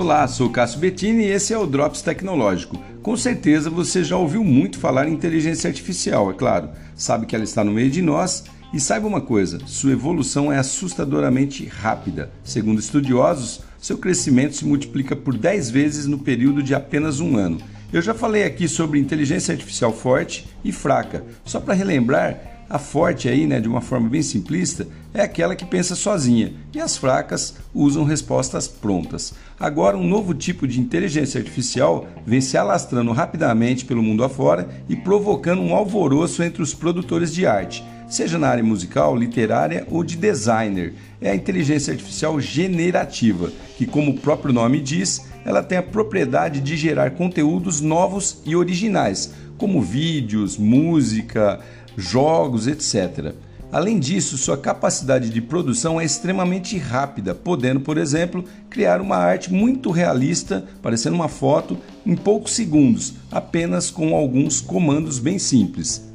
Olá, sou Cássio Bettini e esse é o Drops Tecnológico. Com certeza você já ouviu muito falar em inteligência artificial, é claro. Sabe que ela está no meio de nós e saiba uma coisa: sua evolução é assustadoramente rápida. Segundo estudiosos, seu crescimento se multiplica por 10 vezes no período de apenas um ano. Eu já falei aqui sobre inteligência artificial forte e fraca. Só para relembrar, a forte aí, né, de uma forma bem simplista, é aquela que pensa sozinha, e as fracas usam respostas prontas. Agora, um novo tipo de inteligência artificial vem se alastrando rapidamente pelo mundo afora e provocando um alvoroço entre os produtores de arte, seja na área musical, literária ou de designer. É a inteligência artificial generativa, que, como o próprio nome diz, ela tem a propriedade de gerar conteúdos novos e originais, como vídeos, música, jogos, etc. Além disso, sua capacidade de produção é extremamente rápida, podendo, por exemplo, criar uma arte muito realista, parecendo uma foto, em poucos segundos, apenas com alguns comandos bem simples.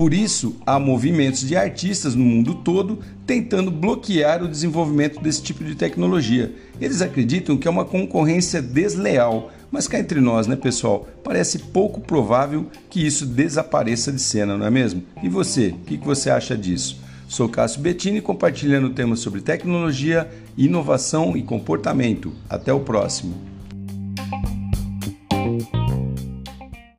Por isso, há movimentos de artistas no mundo todo tentando bloquear o desenvolvimento desse tipo de tecnologia. Eles acreditam que é uma concorrência desleal, mas cá entre nós, né, pessoal? Parece pouco provável que isso desapareça de cena, não é mesmo? E você, o que você acha disso? Sou Cássio Bettini compartilhando temas sobre tecnologia, inovação e comportamento. Até o próximo.